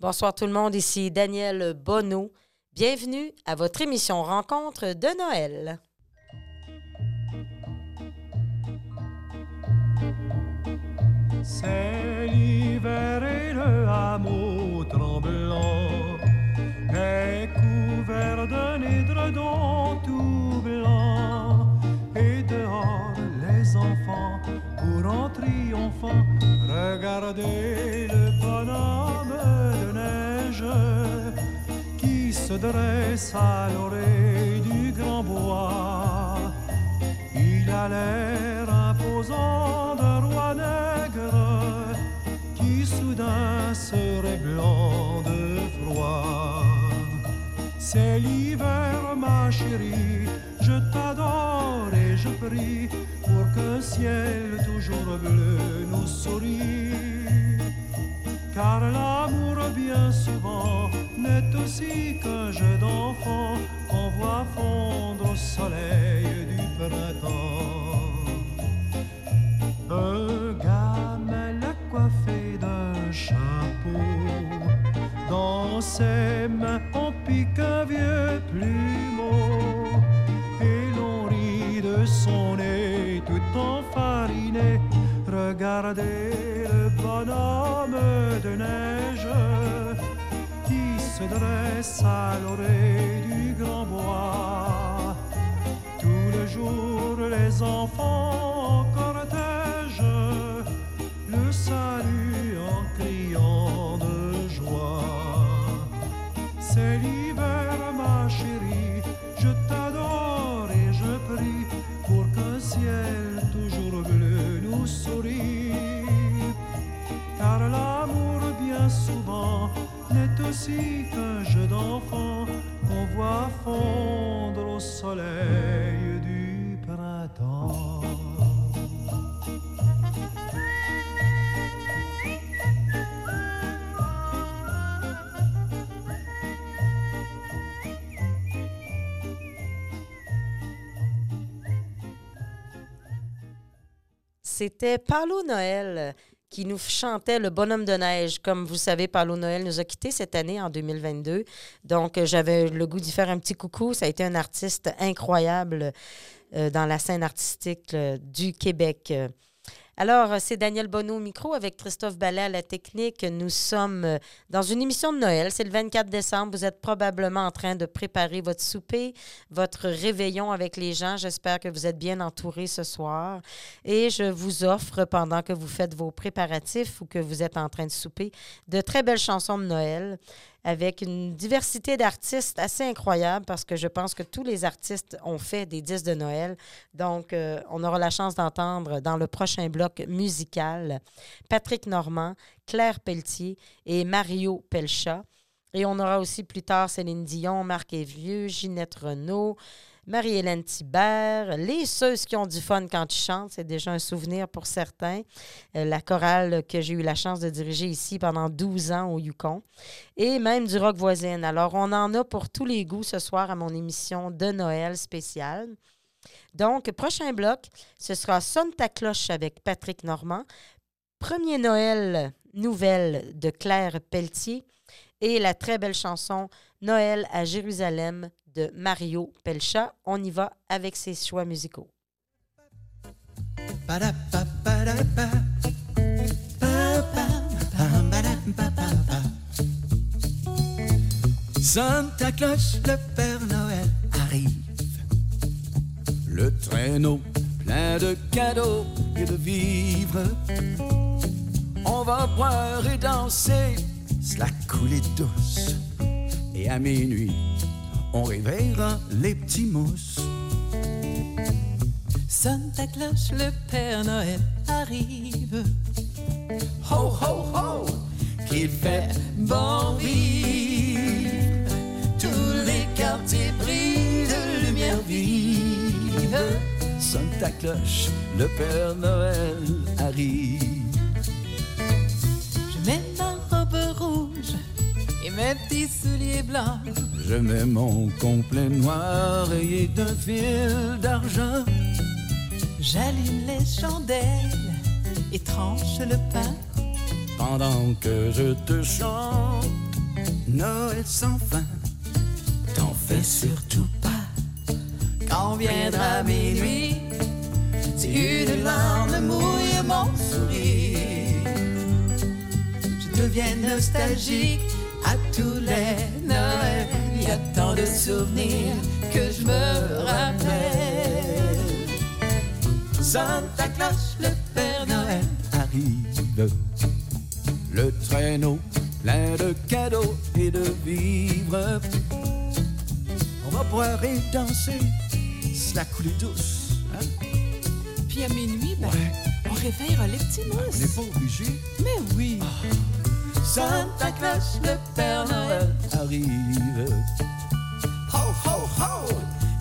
Bonsoir tout le monde, ici Daniel Bonneau. Bienvenue à votre émission Rencontre de Noël. C'est l'hiver et le hameau tremblant est couvert d'un édredon tout blanc. Et dehors, les enfants, regarder le bonhomme de neige qui se dresse à l'oreille du grand bois. Il a l'air imposant d'un roi nègre qui soudain serait blanc de froid. C'est l'hiver, ma chérie, je t'adore et je prie pour qu'un ciel toujours bleu nous sourit. Car l'amour, bien souvent, n'est aussi qu'un jeu d'enfant qu'on voit fondre au soleil du printemps. Un gamin coiffé d'un chapeau. Dans ses mains, on pique un vieux plumeau. Son nez tout enfariné. Regardez le bonhomme de neige qui se dresse à l'oreille du grand bois. Tous les jours, les enfants en C'était Paolo Noël qui nous chantait Le bonhomme de neige. Comme vous savez, Paolo Noël nous a quittés cette année, en 2022. Donc, euh, j'avais le goût d'y faire un petit coucou. Ça a été un artiste incroyable euh, dans la scène artistique euh, du Québec. Alors, c'est Daniel Bonneau au micro avec Christophe Ballet à la technique. Nous sommes euh, dans une émission de Noël. C'est le 24 décembre. Vous êtes probablement en train de préparer votre souper, votre réveillon avec les gens. J'espère que vous êtes bien entourés ce soir. Et je vous offre, pendant que vous faites vos préparatifs ou que vous êtes en train de souper, de très belles chansons de Noël avec une diversité d'artistes assez incroyable parce que je pense que tous les artistes ont fait des disques de Noël. Donc, euh, on aura la chance d'entendre dans le prochain bloc musical Patrick Normand, Claire Pelletier et Mario Pelcha. Et on aura aussi plus tard Céline Dion, Marc Evieux, Ginette Renault, Marie-Hélène Thibert, les ceux qui ont du fun quand ils chantent, c'est déjà un souvenir pour certains. Euh, la chorale que j'ai eu la chance de diriger ici pendant 12 ans au Yukon. Et même du rock voisine. Alors, on en a pour tous les goûts ce soir à mon émission de Noël spéciale. Donc, prochain bloc, ce sera Sonne ta cloche avec Patrick Normand. Premier Noël, nouvelle de Claire Pelletier. Et la très belle chanson Noël à Jérusalem de Mario Pelcha. On y va avec ses choix musicaux. Sonne ta cloche, le Père Noël arrive. Le traîneau plein de cadeaux et de vivres. On va boire et danser, cela couler douce. Et à minuit, on réveillera les petits mousses. Sonne ta cloche, le Père Noël arrive. Ho, ho, ho, qu'il fait bon vivre. Tous les quartiers brillent de lumière vive. Sonne ta cloche, le Père Noël arrive. Mes petits souliers blancs. Je mets mon complet noir rayé d'un fil d'argent. J'allume les chandelles et tranche le pain. Pendant que je te chante Noël sans fin, t'en fais surtout pas. Quand viendra minuit, si une larme mouille mon sourire, je deviens nostalgique à tous les Noëls. Il y a tant de souvenirs que je me rappelle. Santa Claus, le Père Noël arrive. Le traîneau plein de cadeaux et de vivres. On va boire et danser, c'est la coulée douce. Hein? Puis à minuit, ben, on réveillera les petits On n'est mousses. pas obligé. Mais oui, Santa Claus, le Père Noël arrive. Ho, ho, ho,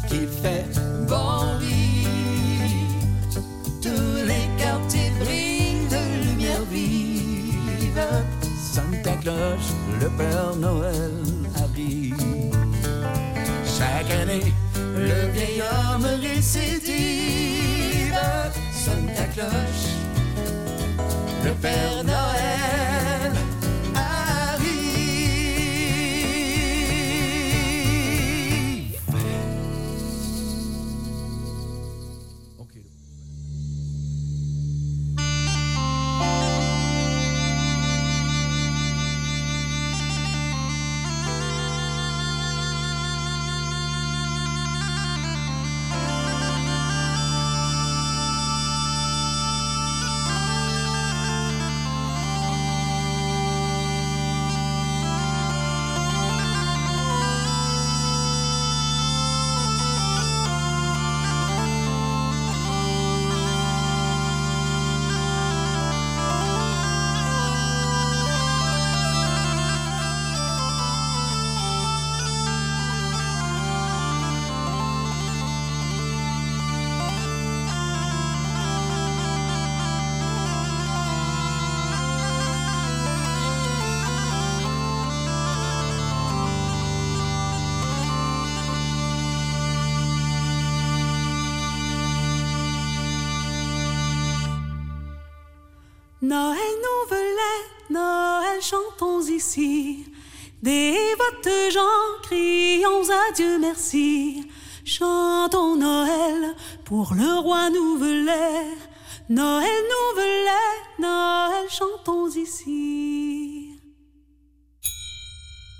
qu'il fait bon vivre. Tous les quartiers brillent de lumière vive. Santa Claus, le Père Noël arrive. Chaque année, le vieil homme récidive. Santa Claus, le Père Noël ici. Dévotes gens, crions à Dieu merci. Chantons Noël pour le roi nous voulait. Noël nous voulait, Noël chantons ici.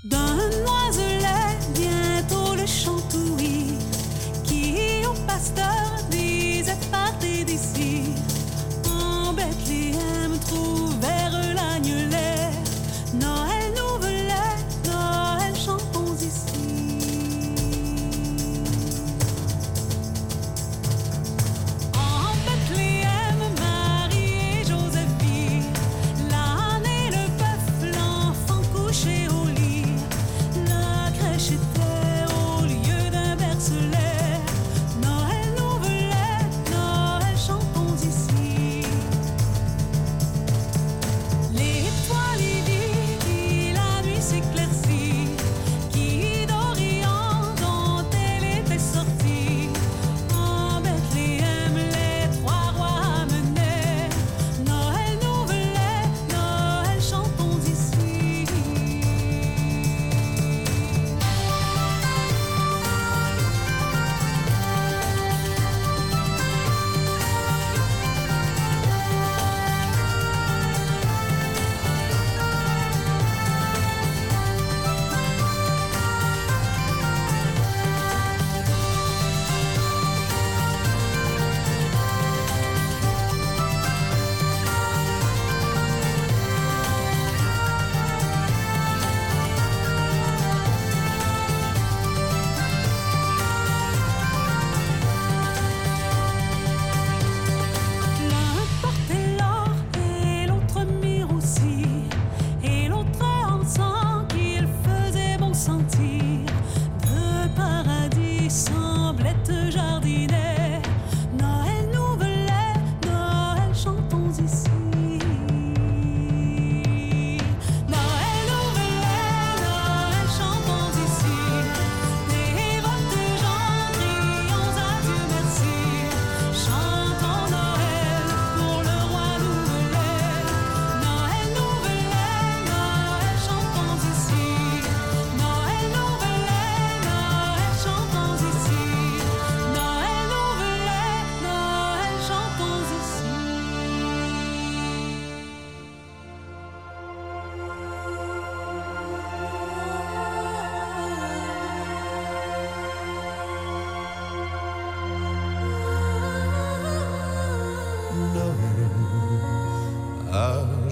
D'un noiselet, bientôt le chantouille, qui au pasteur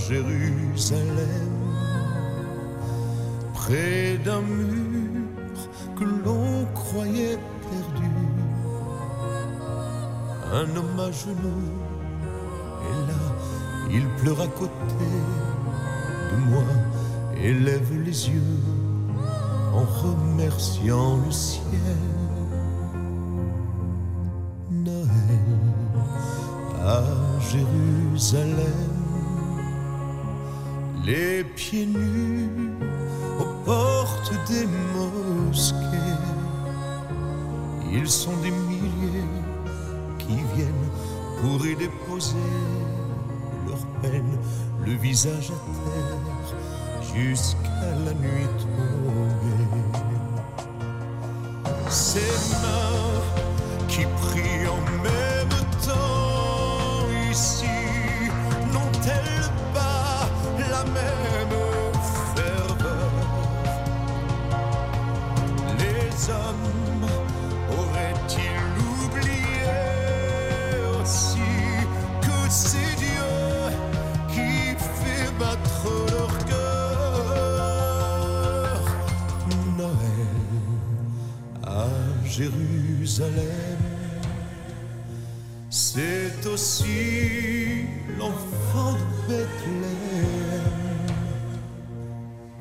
Jérusalem, près d'un mur que l'on croyait perdu. Un homme à genoux, et là, il pleure à côté de moi, et lève les yeux en remerciant le ciel. Noël à Jérusalem, les pieds nus aux portes des mosquées. Ils sont des milliers qui viennent pour y déposer leur peine, le visage à terre, jusqu'à la nuit tombée. Jérusalem. C'est aussi l'enfant de Bethléem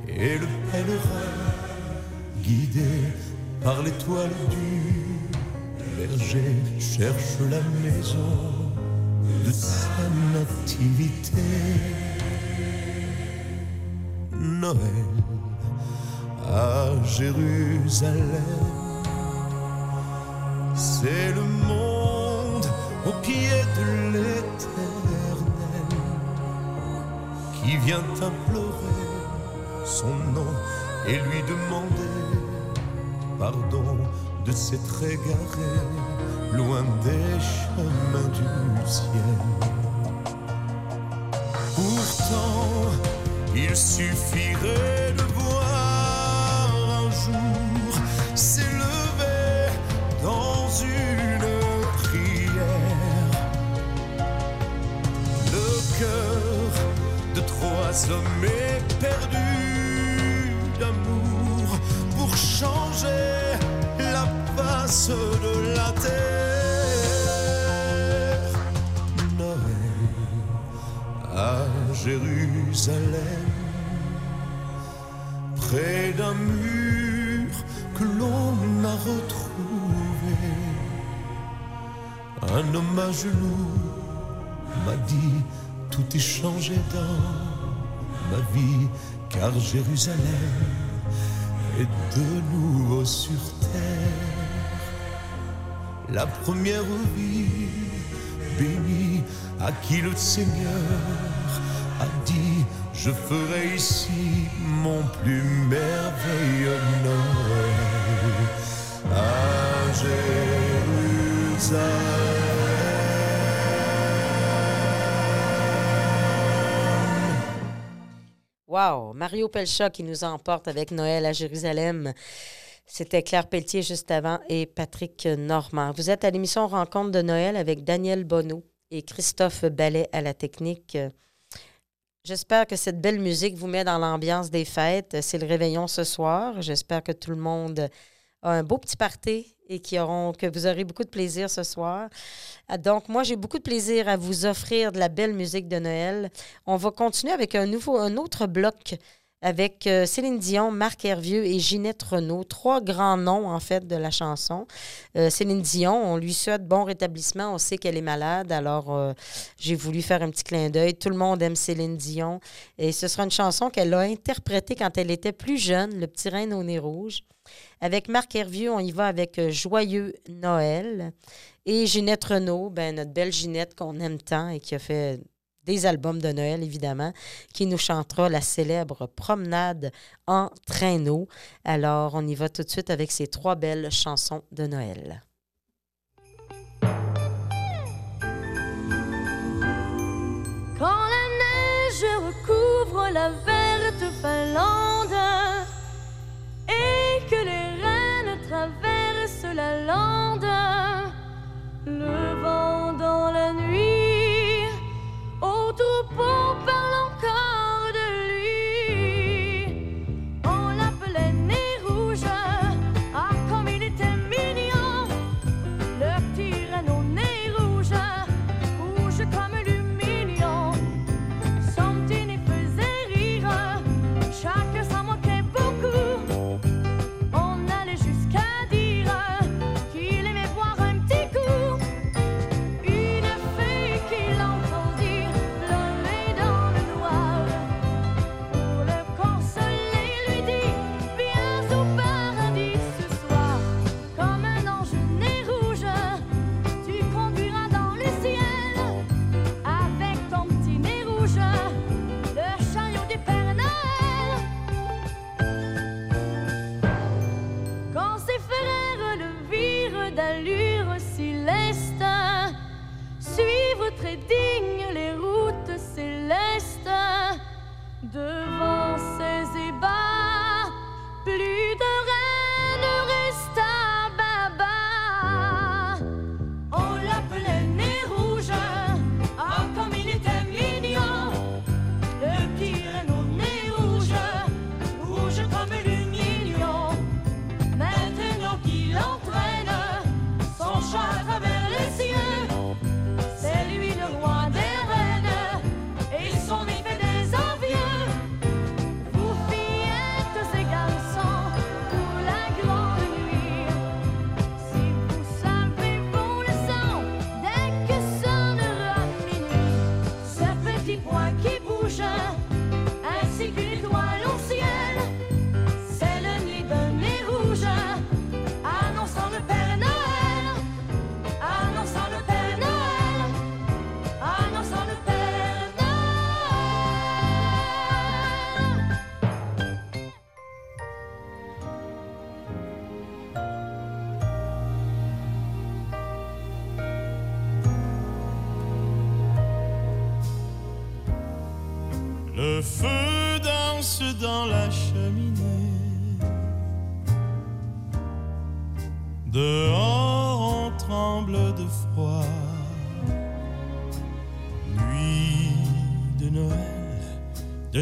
et le pèlerin guidé par l'étoile du berger cherche la maison de sa nativité. Noël à Jérusalem. C'est le monde au pied de l'éternel qui vient implorer son nom et lui demander pardon de s'être égaré loin des chemins du ciel. Pourtant, il suffirait de trois hommes éperdus d'amour pour changer la face de la terre. Noël à Jérusalem, près d'un mur que l'on a retrouvé. Un homme à genoux m'a dit tout est changé dans car Jérusalem est de nouveau sur terre. La première vie bénie à qui le Seigneur a dit je ferai ici mon plus merveilleux Noël à Jérusalem. Wow! Mario Pelcha qui nous emporte avec Noël à Jérusalem. C'était Claire Pelletier juste avant et Patrick Normand. Vous êtes à l'émission Rencontre de Noël avec Daniel Bonneau et Christophe Ballet à la technique. J'espère que cette belle musique vous met dans l'ambiance des fêtes. C'est le réveillon ce soir. J'espère que tout le monde a un beau petit party et qui auront, que vous aurez beaucoup de plaisir ce soir. Ah, Donc, moi, j'ai beaucoup de plaisir à vous offrir de la belle musique de Noël. On va continuer avec un nouveau, un autre bloc avec euh, Céline Dion, Marc Hervieux et Ginette Renault, trois grands noms en fait de la chanson. Euh, Céline Dion, on lui souhaite bon rétablissement, on sait qu'elle est malade, alors euh, j'ai voulu faire un petit clin d'œil. Tout le monde aime Céline Dion et ce sera une chanson qu'elle a interprétée quand elle était plus jeune, Le petit reine au nez rouge. Avec Marc Hervieux, on y va avec euh, Joyeux Noël. Et Ginette Renault, ben, notre belle Ginette qu'on aime tant et qui a fait des albums de Noël, évidemment, qui nous chantera la célèbre promenade en traîneau. Alors, on y va tout de suite avec ces trois belles chansons de Noël. Quand la neige recouvre la verte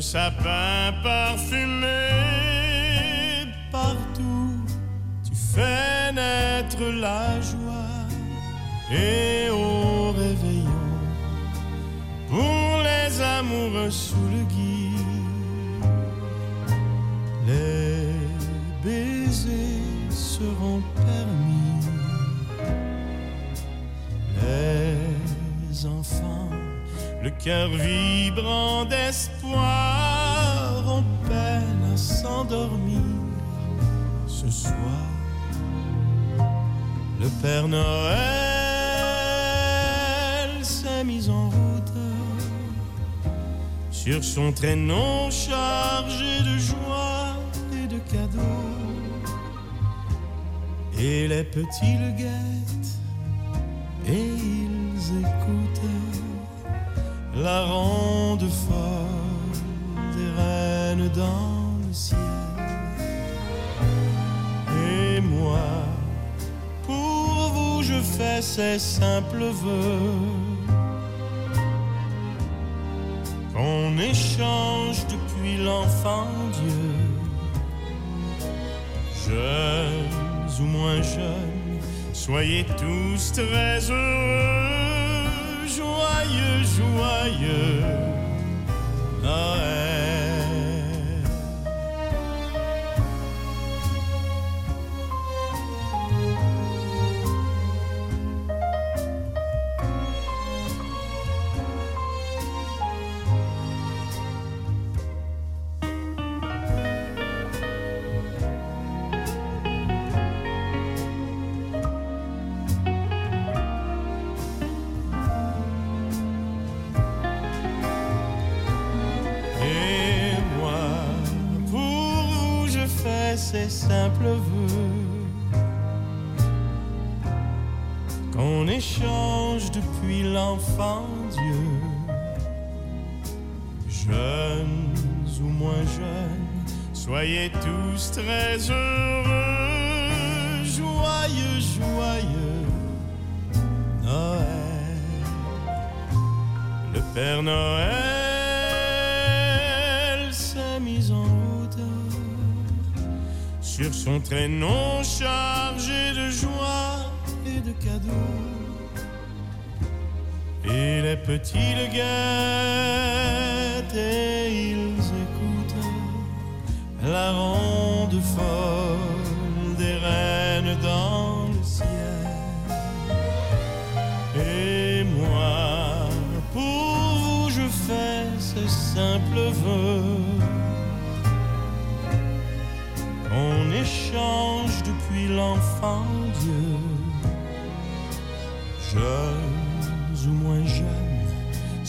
de sapins ce soir. Le Père Noël s'est mis en route sur son traîneau chargé de joie et de cadeaux. Et les petits le guettent et ils écoutent la ronde folle des reines dans fais ces simples vœux. Qu'on échange depuis l'enfant Dieu. Jeunes ou moins jeunes, soyez tous très heureux. Joyeux, joyeux Noël. Dieu. Jeunes ou moins jeunes, soyez tous très heureux, joyeux, joyeux Noël. Le Père Noël s'est mis en route sur son traîneau chargé de joie et de cadeaux. Et les petits le guettent et ils écoutent la ronde folle des reines dans le ciel. Et moi, pour vous, je fais ce simple vœu qu'on échange depuis l'enfant Dieu. Jeunes,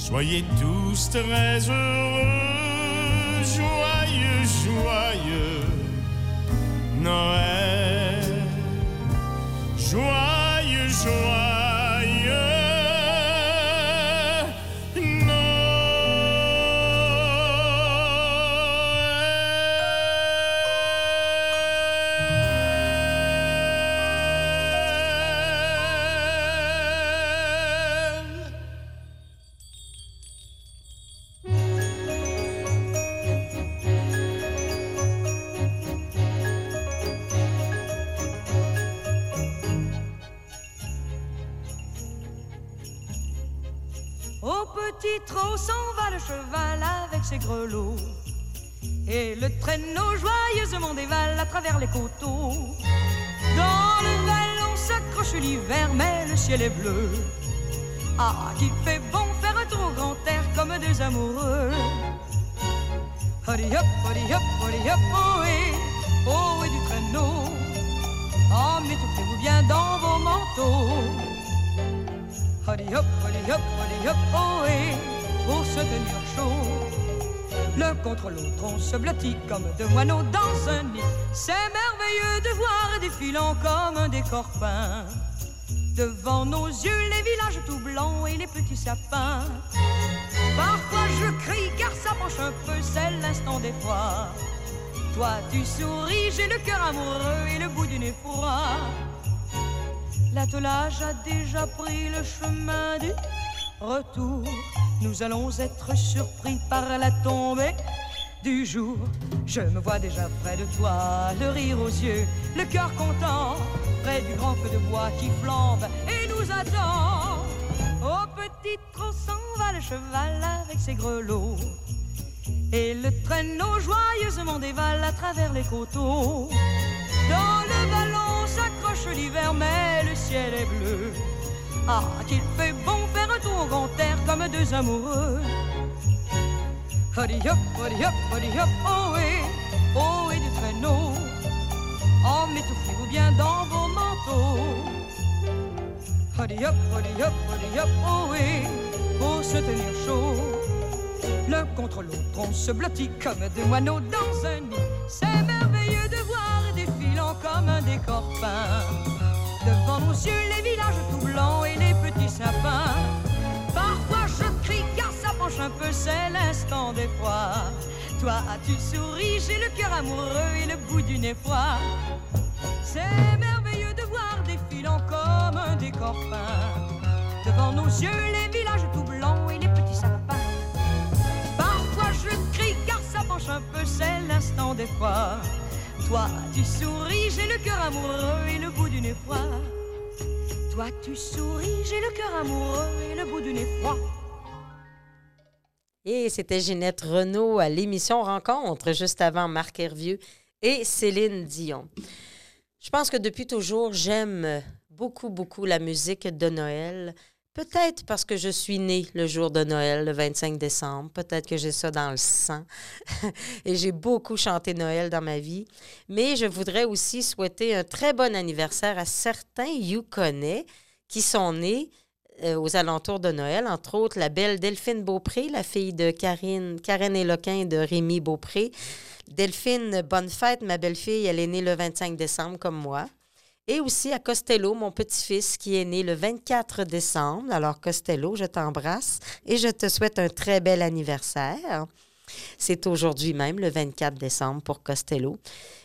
soyez tous très heureux, joyeux, joyeux Noël. Joyeux, joyeux petit trot s'en va le cheval avec ses grelots. Et le traîneau joyeusement dévale à travers les coteaux. Dans le vallon s'accroche l'hiver, mais le ciel est bleu. Ah, qu'il fait bon faire un tour au grand air comme deux amoureux. Hurry hop, hurry hop, hurry hop, ohé, ohé du traîneau. Oh, m'étouffez-vous bien dans vos manteaux. Hop, ohé, pour se tenir chaud. L'un contre l'autre, on se blottit comme deux moineaux dans un nid. C'est merveilleux de voir défilant comme un décor. Devant nos yeux, les villages tout blancs et les petits sapins. Parfois je crie car ça penche un peu, c'est l'instant des fois. Toi tu souris, j'ai le cœur amoureux et le bout du nez. L'attelage a déjà pris le chemin du retour. Nous allons être surpris par la tombée du jour. Je me vois déjà près de toi, le rire aux yeux, le cœur content, près du grand feu de bois qui flambe et nous attend. Au petit trot s'en va le cheval avec ses grelots. Et le traîneau joyeusement dévale à travers les coteaux. S'accroche l'hiver, mais le ciel est bleu. Ah, qu'il fait bon faire un tour grand air comme deux amoureux. Hurry up, hurry up, hurry up, oh oui, oh oui du traîneau. Oh, m'étouffez-vous bien dans vos manteaux. Hurry up, hurry up, hurry up, oh oui, pour se tenir chaud. L'un contre l'autre, on se blottit comme deux moineaux dans un nid. Devant nos yeux, les villages tout blancs et les petits sapins. Parfois je crie car ça penche un peu, c'est l'instant des fois. Toi, tu souris, j'ai le cœur amoureux et le bout du nez froid. C'est merveilleux de voir défilant comme un décor peint. Devant nos yeux, les villages tout blancs et les petits sapins. Parfois je crie car ça penche un peu, c'est l'instant des fois. Toi, tu souris, j'ai le cœur amoureux et le bout du nez froid. Toi, tu souris, j'ai le cœur amoureux et le bout du nez froid. Et c'était Ginette Renault à l'émission Rencontre, juste avant Marc Hervieux et Céline Dion. Je pense que depuis toujours, j'aime beaucoup, beaucoup la musique de Noël. Peut-être parce que je suis née le jour de Noël, le 25 décembre. Peut-être que j'ai ça dans le sang. Et j'ai beaucoup chanté Noël dans ma vie. Mais je voudrais aussi souhaiter un très bon anniversaire à certains Yukonnais qui sont nés euh, aux alentours de Noël, entre autres la belle Delphine Beaupré, la fille de Karine, Karen Éloquin et de Rémi Beaupré. Delphine, bonne fête, ma belle-fille, elle est née le 25 décembre comme moi. Et aussi à Costello, mon petit-fils qui est né le 24 décembre. Alors Costello, je t'embrasse et je te souhaite un très bel anniversaire. C'est aujourd'hui même, le 24 décembre, pour Costello.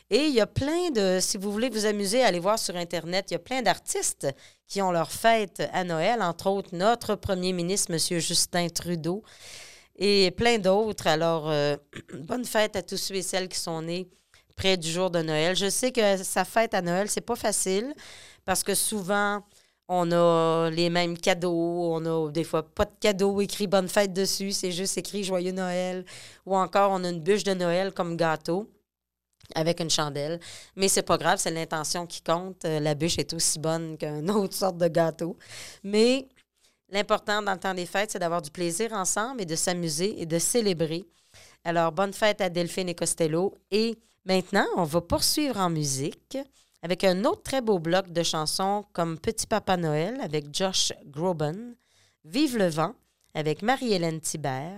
Et il y a plein de, si vous voulez vous amuser, allez voir sur Internet, il y a plein d'artistes qui ont leur fête à Noël, entre autres notre premier ministre, M. Justin Trudeau, et plein d'autres. Alors, euh, bonne fête à tous ceux et celles qui sont nés près du jour de Noël. Je sais que sa fête à Noël, c'est pas facile parce que souvent, on a les mêmes cadeaux, on a des fois pas de cadeaux écrit bonne fête dessus, c'est juste écrit joyeux Noël ou encore on a une bûche de Noël comme gâteau avec une chandelle. Mais c'est pas grave, c'est l'intention qui compte. Euh, La bûche est aussi bonne qu'une autre sorte de gâteau. Mais l'important dans le temps des fêtes, c'est d'avoir du plaisir ensemble et de s'amuser et de célébrer. Alors, bonne fête à Delphine et Costello. Et maintenant, on va poursuivre en musique avec un autre très beau bloc de chansons comme Petit Papa Noël avec Josh Groban, Vive le vent avec Marie-Hélène Thibert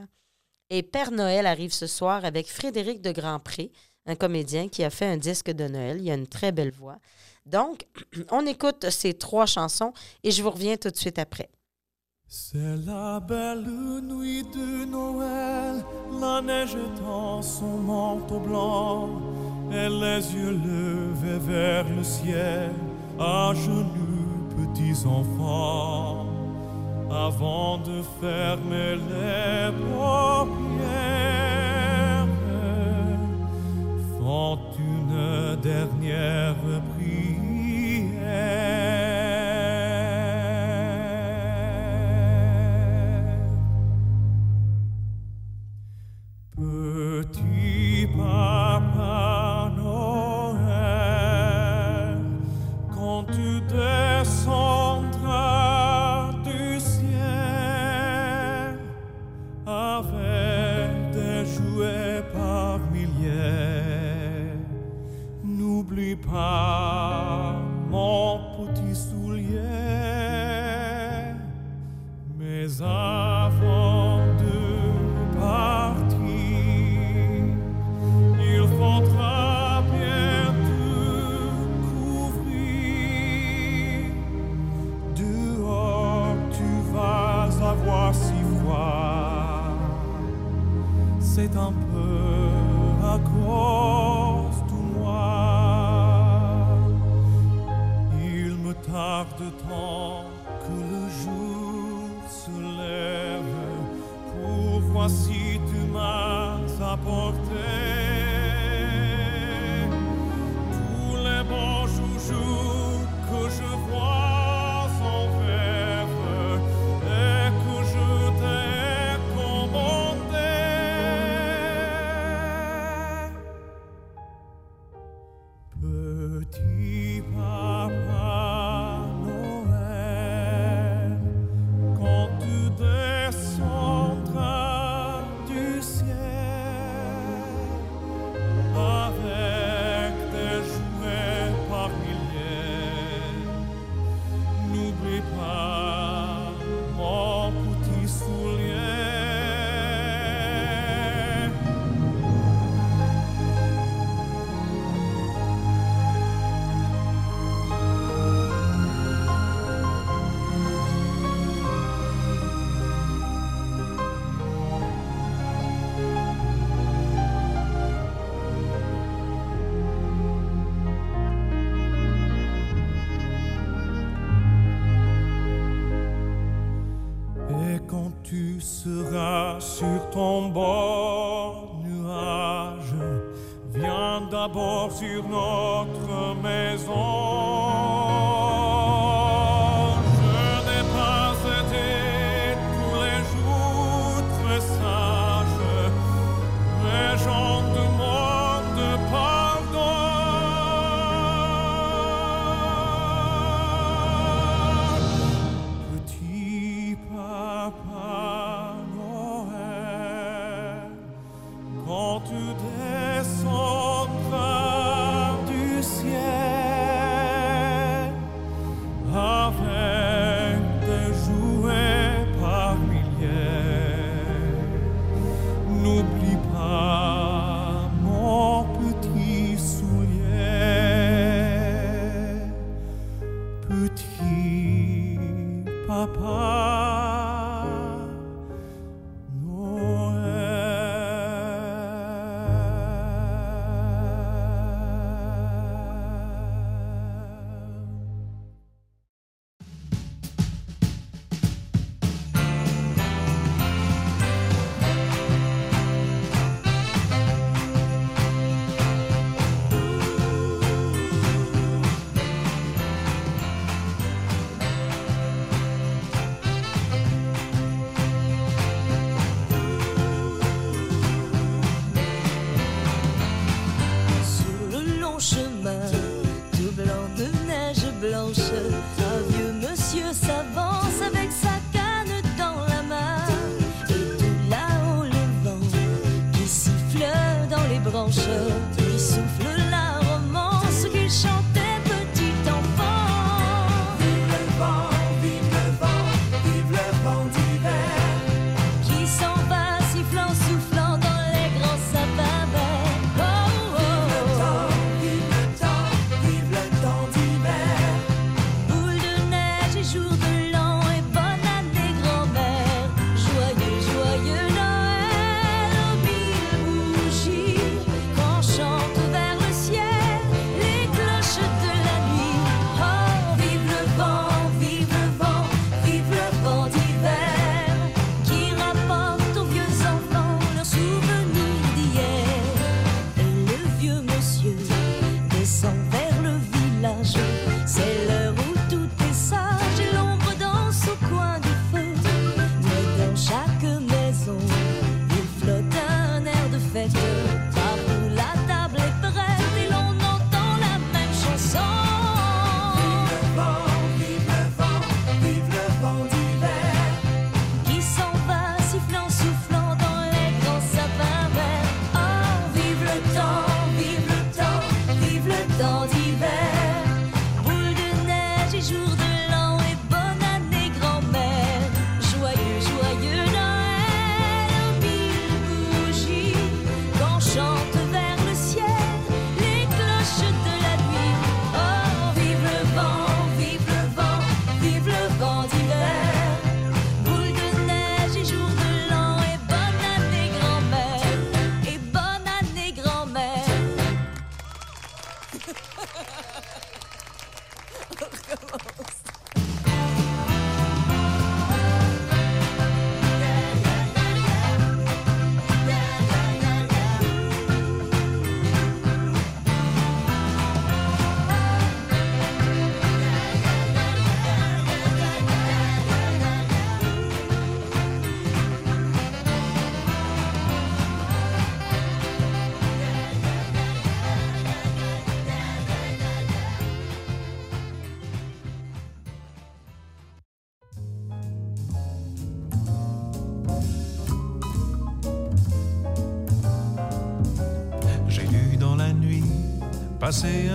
et Père Noël arrive ce soir avec Frédéric de Grandpré, un comédien qui a fait un disque de Noël. Il a une très belle voix. Donc, on écoute ces trois chansons et je vous reviens tout de suite après. C'est la belle nuit de Noël, la neige dans son manteau blanc, et les yeux levés vers le ciel, à genoux petits enfants, avant de fermer les paupières, font une dernière prière.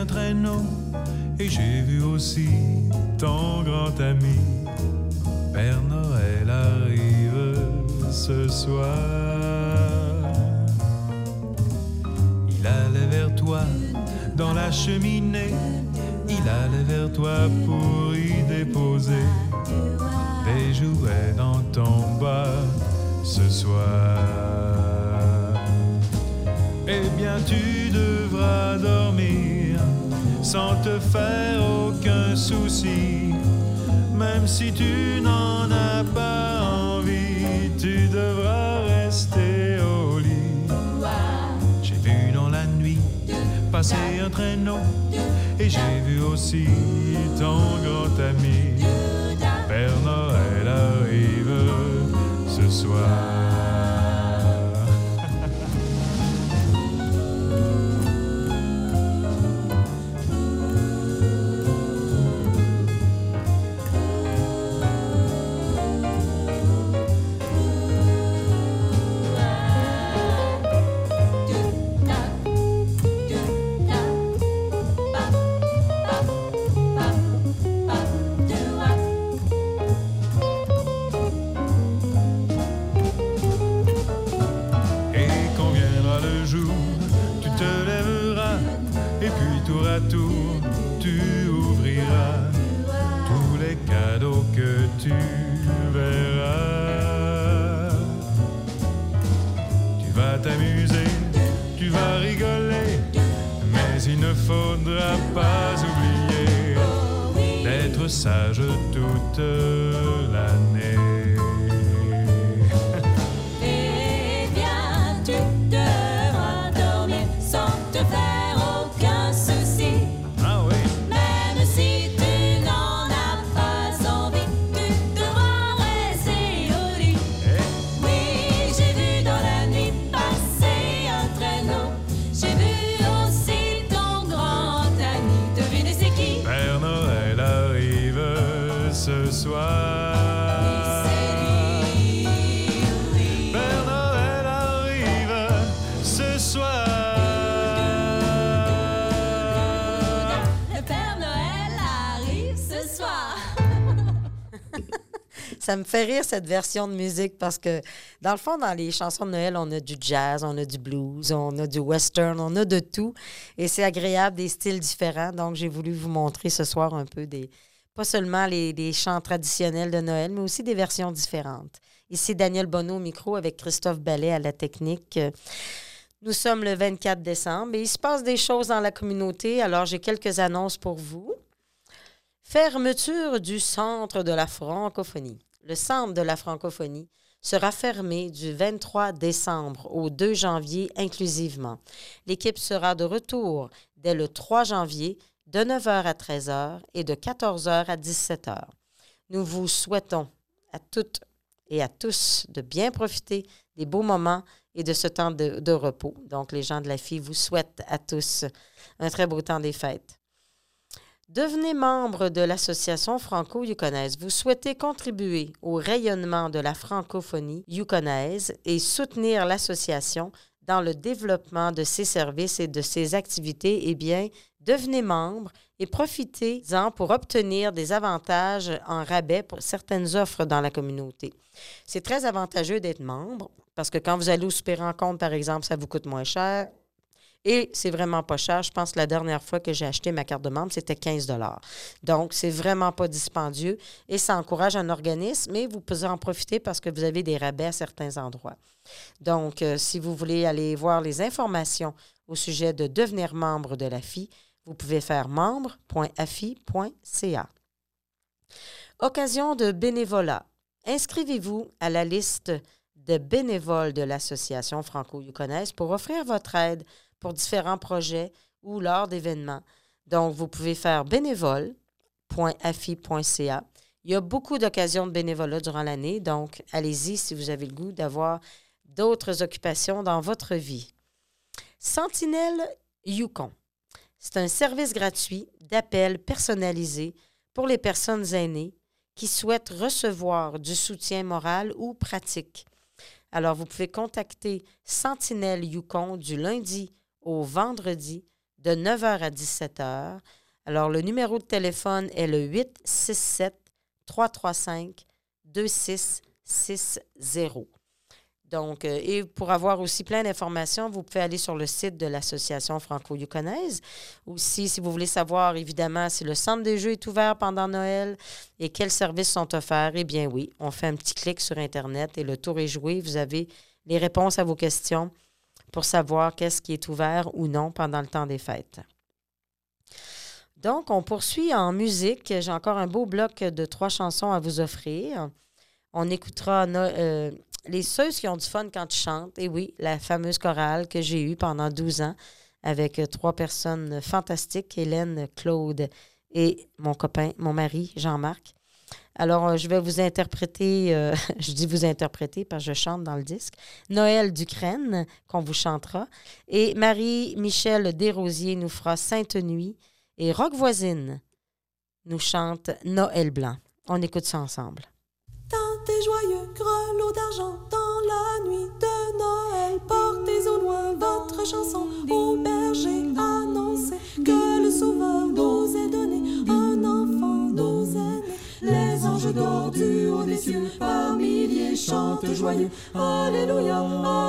Traîneau et j'ai vu aussi ton grand ami. Père Noël arrive ce soir. Il allait vers toi dans la cheminée. Il allait vers toi pour y déposer des jouets dans ton bas ce soir. Eh bien, tu sans te faire aucun souci. Même si tu n'en as pas envie, tu devras rester au lit. J'ai vu dans la nuit passer un traîneau et j'ai vu aussi ton grand ami. Père Noël arrive ce soir. Il ne faudra pas oublier d'être sage toute l'année. Ça me fait rire cette version de musique parce que, dans le fond, dans les chansons de Noël, on a du jazz, on a du blues, on a du western, on a de tout. Et c'est agréable, des styles différents. Donc, j'ai voulu vous montrer ce soir un peu des. Pas seulement les, chants traditionnels de Noël, mais aussi des versions différentes. Ici, Daniel Bonneau au micro avec Christophe Ballet à la technique. Nous sommes le 24 décembre et il se passe des choses dans la communauté. Alors, j'ai quelques annonces pour vous. Fermeture du centre de la francophonie. Le centre de la francophonie sera fermé du 23 décembre au 2 janvier inclusivement. L'équipe sera de retour dès le 3 janvier de 9h à 13h et de 14h à 17h. Nous vous souhaitons à toutes et à tous de bien profiter des beaux moments et de ce temps de, repos. Donc, les gens de la fille vous souhaitent à tous un très beau temps des fêtes. Devenez membre de l'Association franco-yukonaise. Vous souhaitez contribuer au rayonnement de la francophonie yukonaise et soutenir l'association dans le développement de ses services et de ses activités, eh bien, devenez membre et profitez-en pour obtenir des avantages en rabais pour certaines offres dans la communauté. C'est très avantageux d'être membre parce que quand vous allez au super rencontre, par exemple, ça vous coûte moins cher. Et c'est vraiment pas cher. Je pense que la dernière fois que j'ai acheté ma carte de membre, c'était 15 Donc, c'est vraiment pas dispendieux et ça encourage un organisme, mais vous pouvez en profiter parce que vous avez des rabais à certains endroits. Donc, euh, si vous voulez aller voir les informations au sujet de devenir membre de la FI, vous pouvez faire membre.afi.ca. Occasion de bénévolat. Inscrivez-vous à la liste de bénévoles de l'Association franco-yukonaise pour offrir votre aide pour différents projets ou lors d'événements. Donc, vous pouvez faire bénévole.afi.ca. Il y a beaucoup d'occasions de bénévolat durant l'année, donc allez-y si vous avez le goût d'avoir d'autres occupations dans votre vie. Sentinelle Yukon. C'est un service gratuit d'appel personnalisé pour les personnes aînées qui souhaitent recevoir du soutien moral ou pratique. Alors, vous pouvez contacter Sentinelle Yukon du lundi au vendredi de 9h à 17h. Alors, le numéro de téléphone est le 867-335-2660. Donc, euh, et pour avoir aussi plein d'informations, vous pouvez aller sur le site de l'Association franco-yukonaise. Aussi, si vous voulez savoir, évidemment, si le centre des jeux est ouvert pendant Noël et quels services sont offerts, eh bien oui, on fait un petit clic sur Internet et le tour est joué. Vous avez les réponses à vos questions pour savoir qu'est-ce qui est ouvert ou non pendant le temps des fêtes. Donc, on poursuit en musique. J'ai encore un beau bloc de trois chansons à vous offrir. On écoutera euh, Les Seuses qui ont du fun quand ils chantent. Et oui, la fameuse chorale que j'ai eue pendant 12 ans avec trois personnes fantastiques, Hélène, Claude et mon copain, mon mari, Jean-Marc. Alors, euh, je vais vous interpréter, euh, je dis vous interpréter parce que je chante dans le disque, Noël d'Ukraine, qu'on vous chantera. Et Marie-Michel Desrosiers nous fera Sainte Nuit. Et Rock Voisine nous chante Noël Blanc. On écoute ça ensemble. Dans tes joyeux grelots d'argent, dans la nuit de Noël, portez au loin votre chanson au berger, annoncez que le Sauveur nous est donné, un enfant nous est anges du haut des cieux, par milliers chantent joyeux, Alléluia,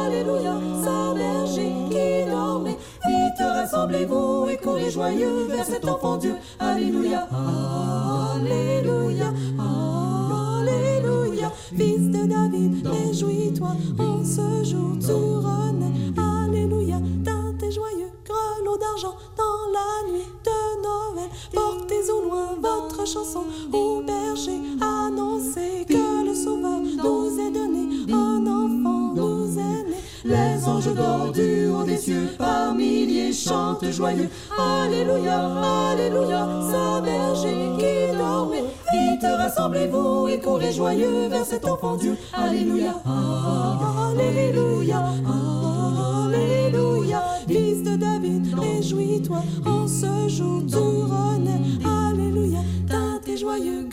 Alléluia, Saint berger qui dormait, vite rassemblez-vous et courez joyeux vers cet enfant Dieu, Alléluia, Alléluia, Alléluia, fils de David, réjouis-toi en ce jour tu renais. Alléluia, dans tes joyeux grelots d'argent, dans la nuit de Noël, portez au loin votre chanson anges d'or du haut des cieux, par milliers joyeux. Alléluia, Alléluia, Saint berger qui dormait. Vite rassemblez-vous et courez joyeux vers cet enfant Dieu. Alléluia, Alléluia, Alléluia. Fils de David, réjouis-toi en ce jour tu renais. Alléluia, dans tes joyeux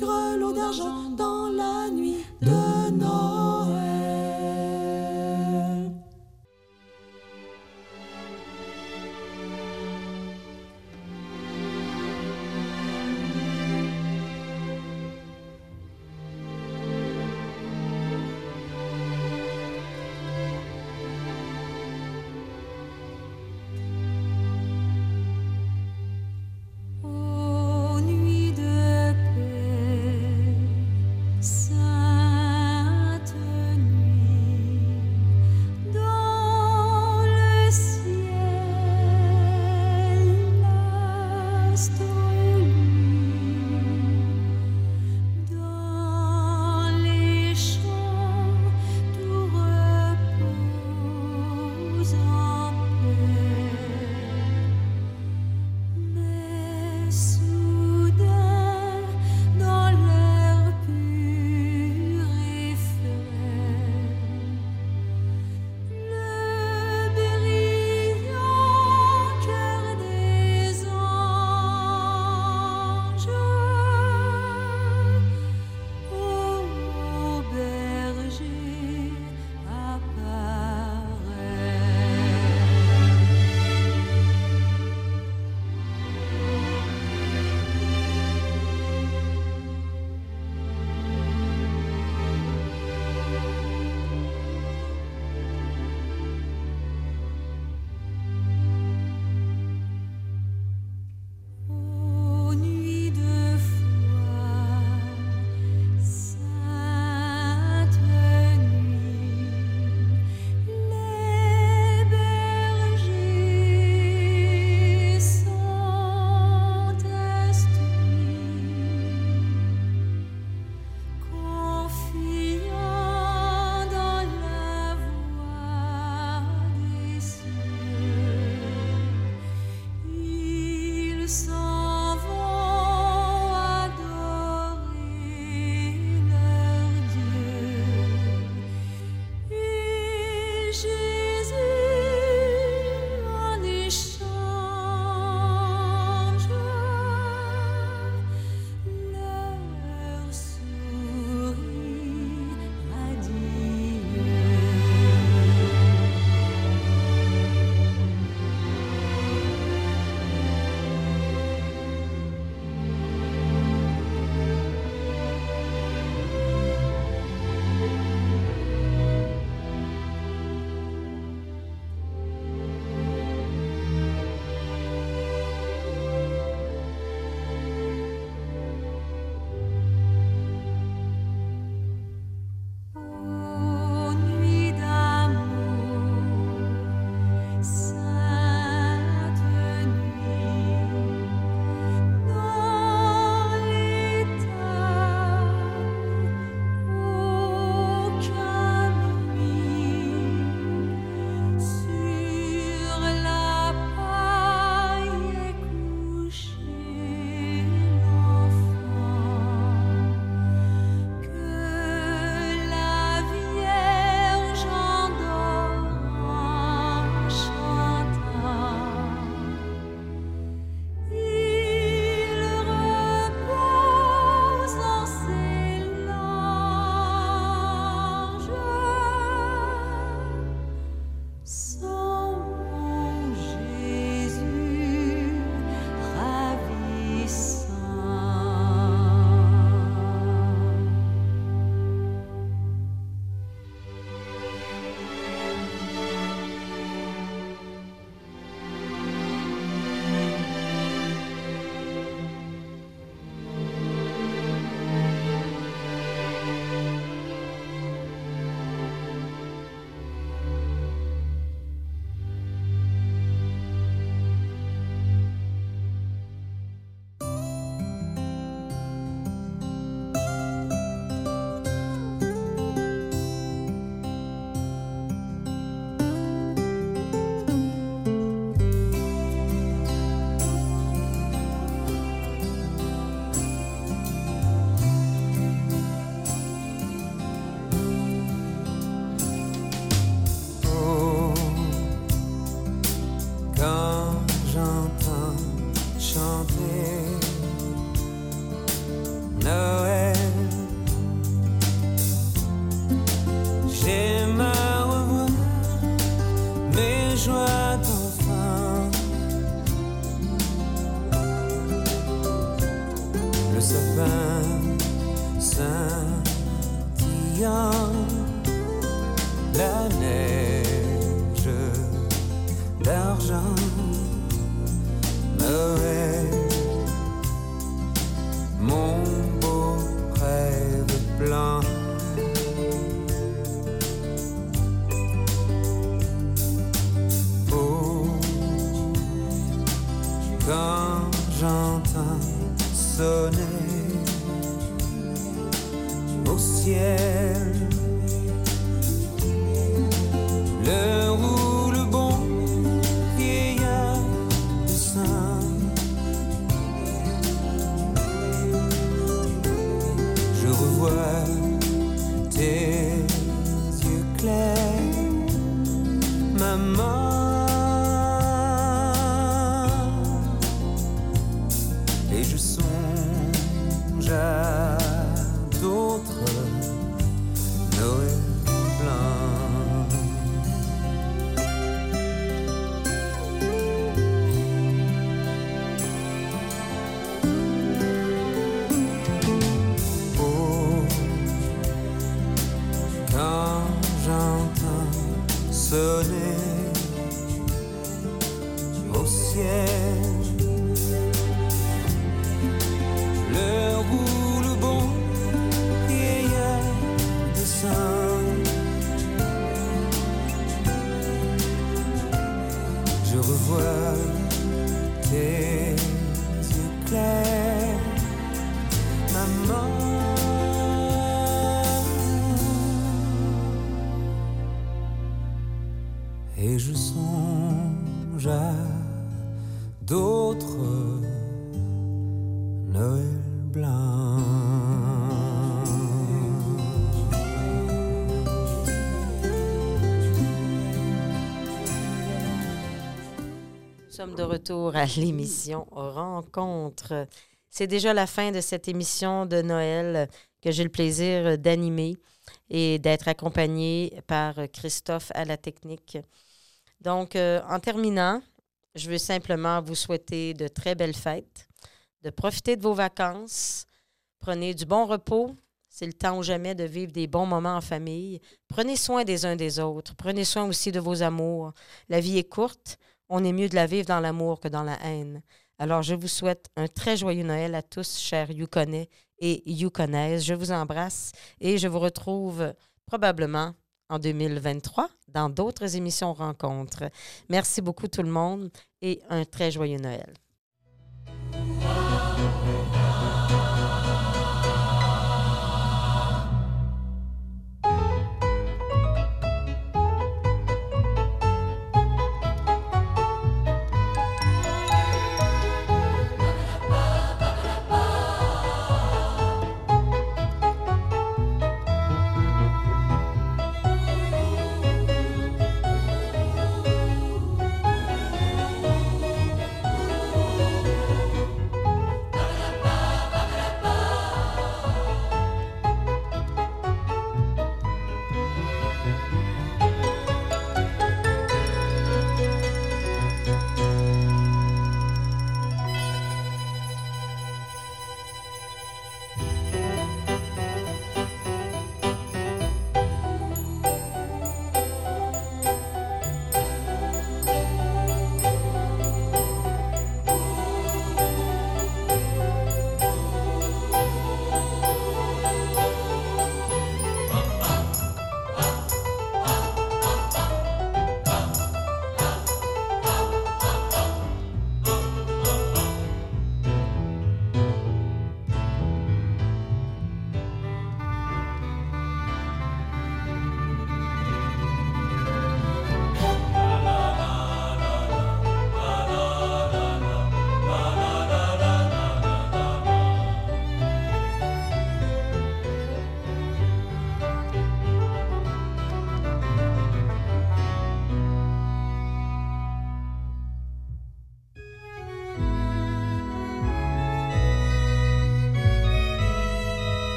Nous sommes de retour à l'émission Rencontre. C'est déjà la fin de cette émission de Noël que j'ai le plaisir d'animer et d'être accompagnée par Christophe à la technique. Donc, euh, en terminant, je veux simplement vous souhaiter de très belles fêtes, de profiter de vos vacances, prenez du bon repos. C'est le temps ou jamais de vivre des bons moments en famille. Prenez soin des uns des autres. Prenez soin aussi de vos amours. La vie est courte. On est mieux de la vivre dans l'amour que dans la haine. Alors, je vous souhaite un très joyeux Noël à tous, chers Yukonais et Yukonaises. Je vous embrasse et je vous retrouve probablement en 2023 dans d'autres émissions rencontres. Merci beaucoup tout le monde et un très joyeux Noël. Noël,